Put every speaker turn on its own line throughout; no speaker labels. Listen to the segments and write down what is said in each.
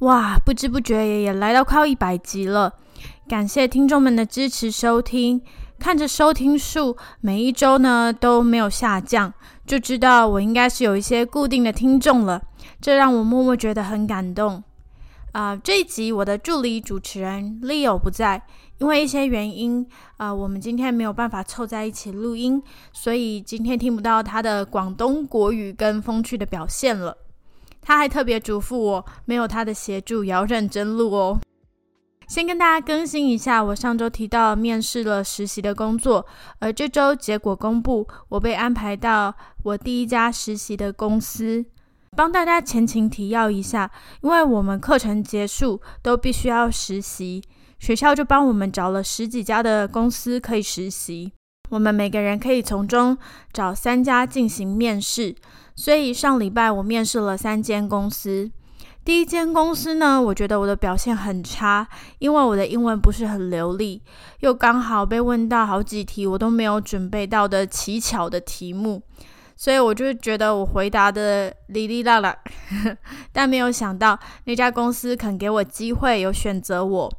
哇，不知不觉也也来到快一百集了，感谢听众们的支持收听。看着收听数每一周呢都没有下降，就知道我应该是有一些固定的听众了，这让我默默觉得很感动。啊，这一集我的助理主持人 Leo 不在。因为一些原因，啊，我们今天没有办法凑在一起录音，所以今天听不到他的广东国语跟风趣的表现了。他还特别嘱咐我，没有他的协助也要认真录哦。先跟大家更新一下，我上周提到面试了实习的工作，而这周结果公布，我被安排到我第一家实习的公司。帮大家前情提要一下，因为我们课程结束都必须要实习。学校就帮我们找了十几家的公司可以实习，我们每个人可以从中找三家进行面试。所以上礼拜我面试了三间公司。第一间公司呢，我觉得我的表现很差，因为我的英文不是很流利，又刚好被问到好几题我都没有准备到的奇巧的题目，所以我就觉得我回答的哩哩啦啦。但没有想到那家公司肯给我机会，有选择我。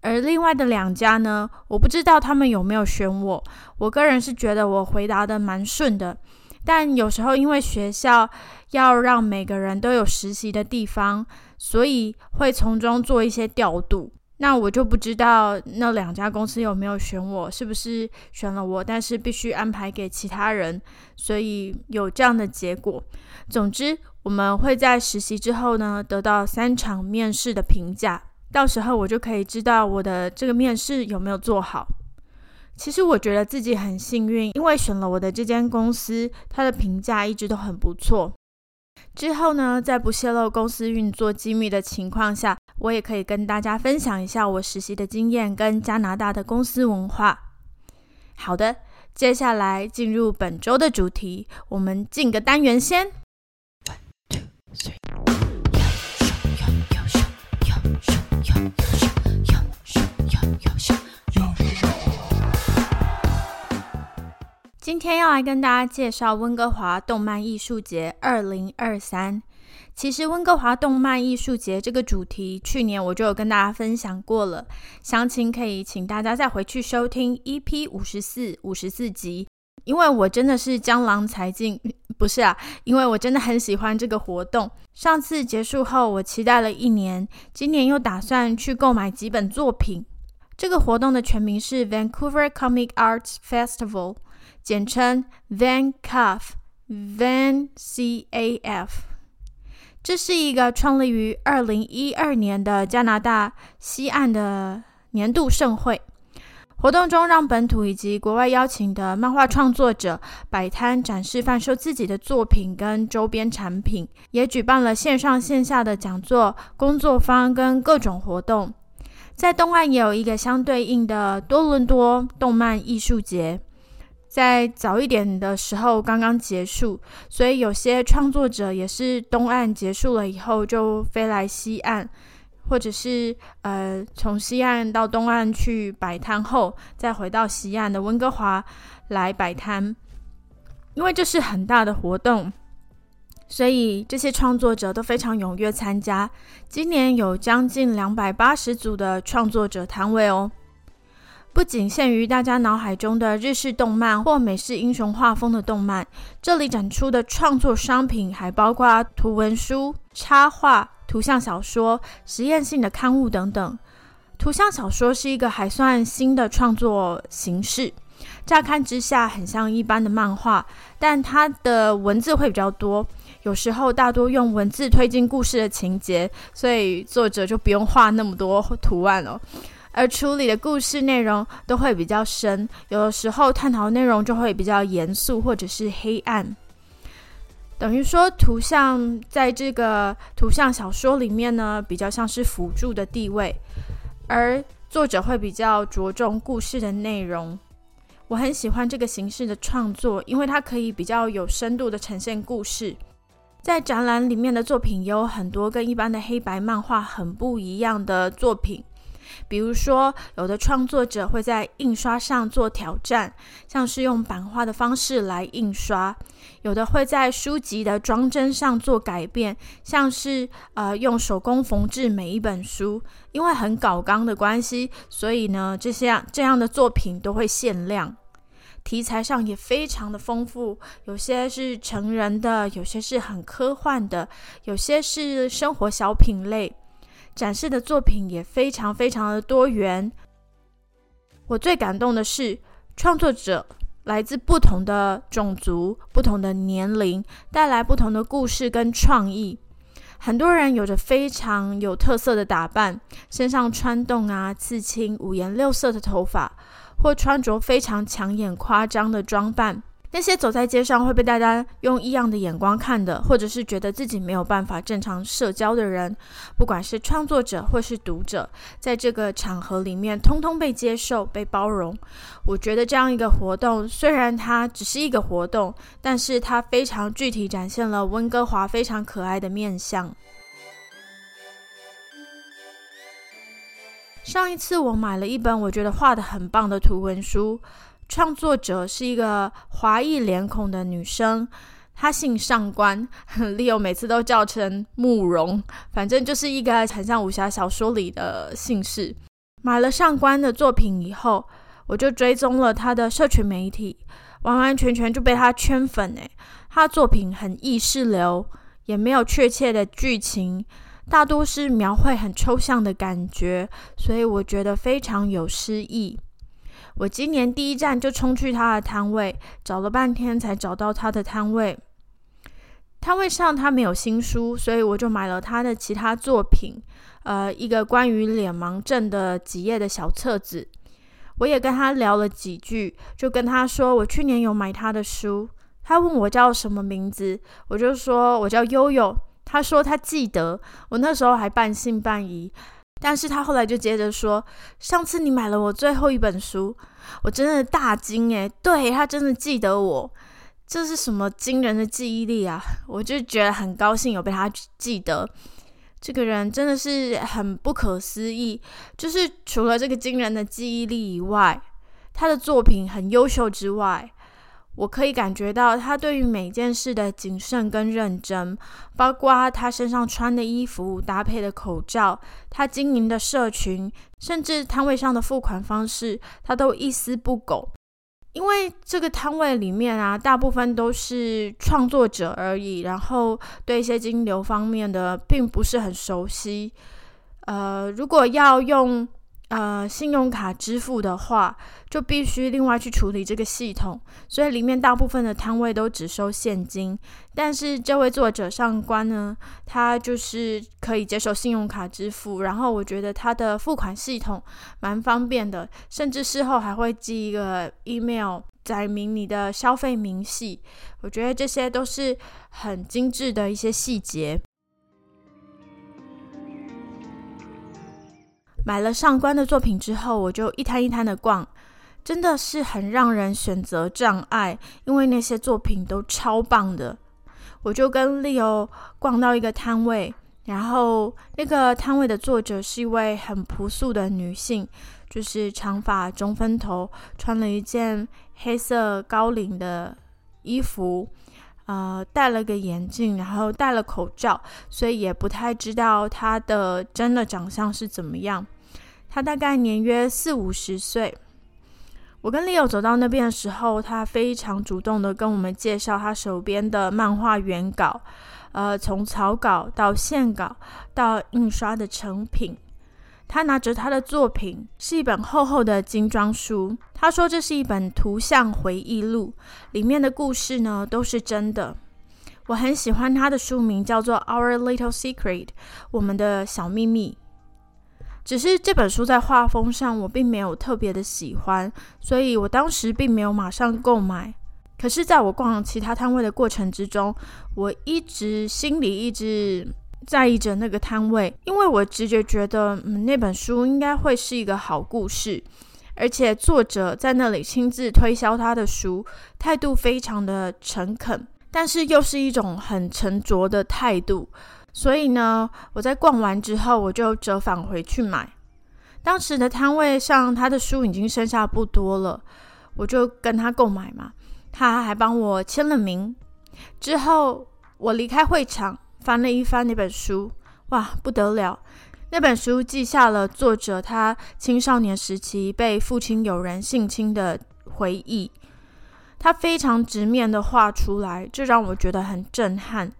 而另外的两家呢，我不知道他们有没有选我。我个人是觉得我回答的蛮顺的，但有时候因为学校要让每个人都有实习的地方，所以会从中做一些调度。那我就不知道那两家公司有没有选我，是不是选了我，但是必须安排给其他人，所以有这样的结果。总之，我们会在实习之后呢，得到三场面试的评价。到时候我就可以知道我的这个面试有没有做好。其实我觉得自己很幸运，因为选了我的这间公司，它的评价一直都很不错。之后呢，在不泄露公司运作机密的情况下，我也可以跟大家分享一下我实习的经验跟加拿大的公司文化。好的，接下来进入本周的主题，我们进个单元先。One, two, three. 今天要来跟大家介绍温哥华动漫艺术节二零二三。其实温哥华动漫艺术节这个主题，去年我就有跟大家分享过了，详情可以请大家再回去收听 EP 五十四、五十四集。因为我真的是江郎才尽，不是啊，因为我真的很喜欢这个活动。上次结束后，我期待了一年，今年又打算去购买几本作品。这个活动的全名是 Vancouver Comic Arts Festival。简称 VanCaf，Van C A F，这是一个创立于二零一二年的加拿大西岸的年度盛会。活动中，让本土以及国外邀请的漫画创作者摆摊展示、贩售自己的作品跟周边产品，也举办了线上线下的讲座、工作坊跟各种活动。在东岸也有一个相对应的多伦多动漫艺术节。在早一点的时候刚刚结束，所以有些创作者也是东岸结束了以后就飞来西岸，或者是呃从西岸到东岸去摆摊后，再回到西岸的温哥华来摆摊。因为这是很大的活动，所以这些创作者都非常踊跃参加。今年有将近两百八十组的创作者摊位哦。不仅限于大家脑海中的日式动漫或美式英雄画风的动漫，这里展出的创作商品还包括图文书、插画、图像小说、实验性的刊物等等。图像小说是一个还算新的创作形式，乍看之下很像一般的漫画，但它的文字会比较多，有时候大多用文字推进故事的情节，所以作者就不用画那么多图案了。而处理的故事内容都会比较深，有的时候探讨内容就会比较严肃或者是黑暗。等于说，图像在这个图像小说里面呢，比较像是辅助的地位，而作者会比较着重故事的内容。我很喜欢这个形式的创作，因为它可以比较有深度的呈现故事。在展览里面的作品有很多跟一般的黑白漫画很不一样的作品。比如说，有的创作者会在印刷上做挑战，像是用版画的方式来印刷；有的会在书籍的装帧上做改变，像是呃用手工缝制每一本书。因为很搞纲的关系，所以呢，这些这样的作品都会限量。题材上也非常的丰富，有些是成人的，有些是很科幻的，有些是生活小品类。展示的作品也非常非常的多元。我最感动的是，创作者来自不同的种族、不同的年龄，带来不同的故事跟创意。很多人有着非常有特色的打扮，身上穿洞啊、刺青、五颜六色的头发，或穿着非常抢眼、夸张的装扮。那些走在街上会被大家用异样的眼光看的，或者是觉得自己没有办法正常社交的人，不管是创作者或是读者，在这个场合里面，通通被接受、被包容。我觉得这样一个活动，虽然它只是一个活动，但是它非常具体展现了温哥华非常可爱的面相。上一次我买了一本我觉得画的很棒的图文书。创作者是一个华裔脸孔的女生，她姓上官，Leo 每次都叫成慕容，反正就是一个很像武侠小说里的姓氏。买了上官的作品以后，我就追踪了他的社群媒体，完完全全就被他圈粉诶，他作品很意识流，也没有确切的剧情，大多是描绘很抽象的感觉，所以我觉得非常有诗意。我今年第一站就冲去他的摊位，找了半天才找到他的摊位。摊位上他没有新书，所以我就买了他的其他作品，呃，一个关于脸盲症的几页的小册子。我也跟他聊了几句，就跟他说我去年有买他的书。他问我叫什么名字，我就说我叫悠悠。他说他记得，我那时候还半信半疑。但是他后来就接着说：“上次你买了我最后一本书，我真的大惊诶，对他真的记得我，这是什么惊人的记忆力啊！我就觉得很高兴有被他记得，这个人真的是很不可思议。就是除了这个惊人的记忆力以外，他的作品很优秀之外。”我可以感觉到他对于每件事的谨慎跟认真，包括他身上穿的衣服、搭配的口罩、他经营的社群，甚至摊位上的付款方式，他都一丝不苟。因为这个摊位里面啊，大部分都是创作者而已，然后对一些金流方面的并不是很熟悉。呃，如果要用。呃，信用卡支付的话，就必须另外去处理这个系统，所以里面大部分的摊位都只收现金。但是这位作者上官呢，他就是可以接受信用卡支付，然后我觉得他的付款系统蛮方便的，甚至事后还会寄一个 email 载明你的消费明细。我觉得这些都是很精致的一些细节。买了上官的作品之后，我就一摊一摊的逛，真的是很让人选择障碍，因为那些作品都超棒的。我就跟 Leo 逛到一个摊位，然后那个摊位的作者是一位很朴素的女性，就是长发中分头，穿了一件黑色高领的衣服，呃，戴了个眼镜，然后戴了口罩，所以也不太知道她的真的长相是怎么样。他大概年约四五十岁。我跟 Leo 走到那边的时候，他非常主动的跟我们介绍他手边的漫画原稿，呃，从草稿到线稿到印刷的成品。他拿着他的作品，是一本厚厚的精装书。他说这是一本图像回忆录，里面的故事呢都是真的。我很喜欢他的书名，叫做《Our Little Secret》，我们的小秘密。只是这本书在画风上我并没有特别的喜欢，所以我当时并没有马上购买。可是，在我逛其他摊位的过程之中，我一直心里一直在意着那个摊位，因为我直觉觉得，嗯，那本书应该会是一个好故事，而且作者在那里亲自推销他的书，态度非常的诚恳，但是又是一种很沉着的态度。所以呢，我在逛完之后，我就折返回去买。当时的摊位上，他的书已经剩下不多了，我就跟他购买嘛。他还帮我签了名。之后，我离开会场，翻了一翻那本书，哇，不得了！那本书记下了作者他青少年时期被父亲有人性侵的回忆，他非常直面的画出来，这让我觉得很震撼。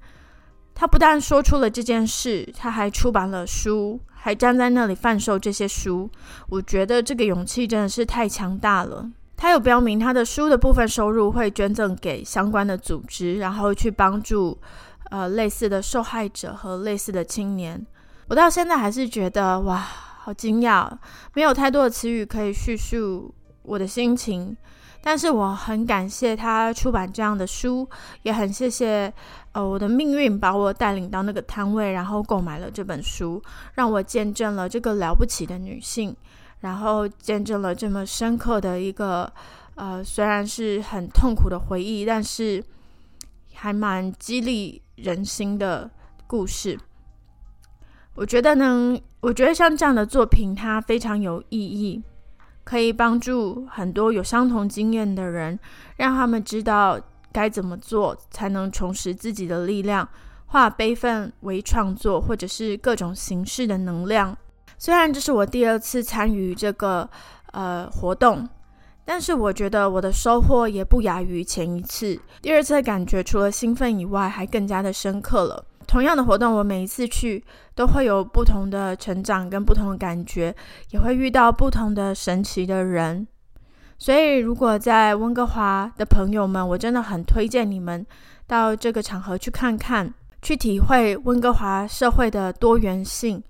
他不但说出了这件事，他还出版了书，还站在那里贩售这些书。我觉得这个勇气真的是太强大了。他有标明他的书的部分收入会捐赠给相关的组织，然后去帮助呃类似的受害者和类似的青年。我到现在还是觉得哇，好惊讶，没有太多的词语可以叙述我的心情。但是我很感谢他出版这样的书，也很谢谢呃我的命运把我带领到那个摊位，然后购买了这本书，让我见证了这个了不起的女性，然后见证了这么深刻的一个呃虽然是很痛苦的回忆，但是还蛮激励人心的故事。我觉得呢，我觉得像这样的作品，它非常有意义。可以帮助很多有相同经验的人，让他们知道该怎么做才能重拾自己的力量，化悲愤为创作，或者是各种形式的能量。虽然这是我第二次参与这个呃活动，但是我觉得我的收获也不亚于前一次。第二次的感觉除了兴奋以外，还更加的深刻了。同样的活动，我每一次去都会有不同的成长跟不同的感觉，也会遇到不同的神奇的人。所以，如果在温哥华的朋友们，我真的很推荐你们到这个场合去看看，去体会温哥华社会的多元性。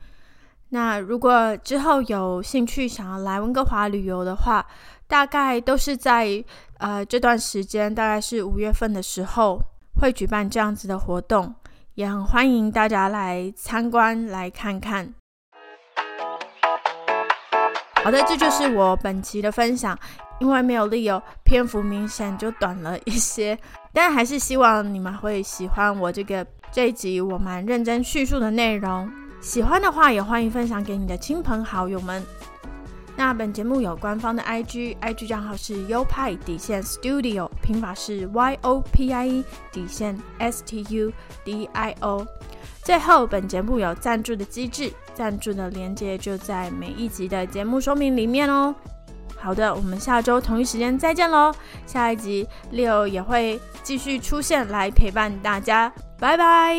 那如果之后有兴趣想要来温哥华旅游的话，大概都是在呃这段时间，大概是五月份的时候会举办这样子的活动。也很欢迎大家来参观来看看。好的，这就是我本期的分享，因为没有理由，篇幅明显就短了一些，但还是希望你们会喜欢我这个这一集我蛮认真叙述的内容。喜欢的话，也欢迎分享给你的亲朋好友们。那本节目有官方的 IG，IG 账号是优派底线 Studio，拼法是 Y O P I E 底线 S T U D I O。最后，本节目有赞助的机制，赞助的链接就在每一集的节目说明里面哦。好的，我们下周同一时间再见喽！下一集 Leo 也会继续出现来陪伴大家，拜拜。